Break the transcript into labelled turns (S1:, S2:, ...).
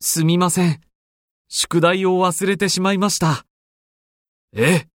S1: すみません。宿題を忘れてしまいました。
S2: え？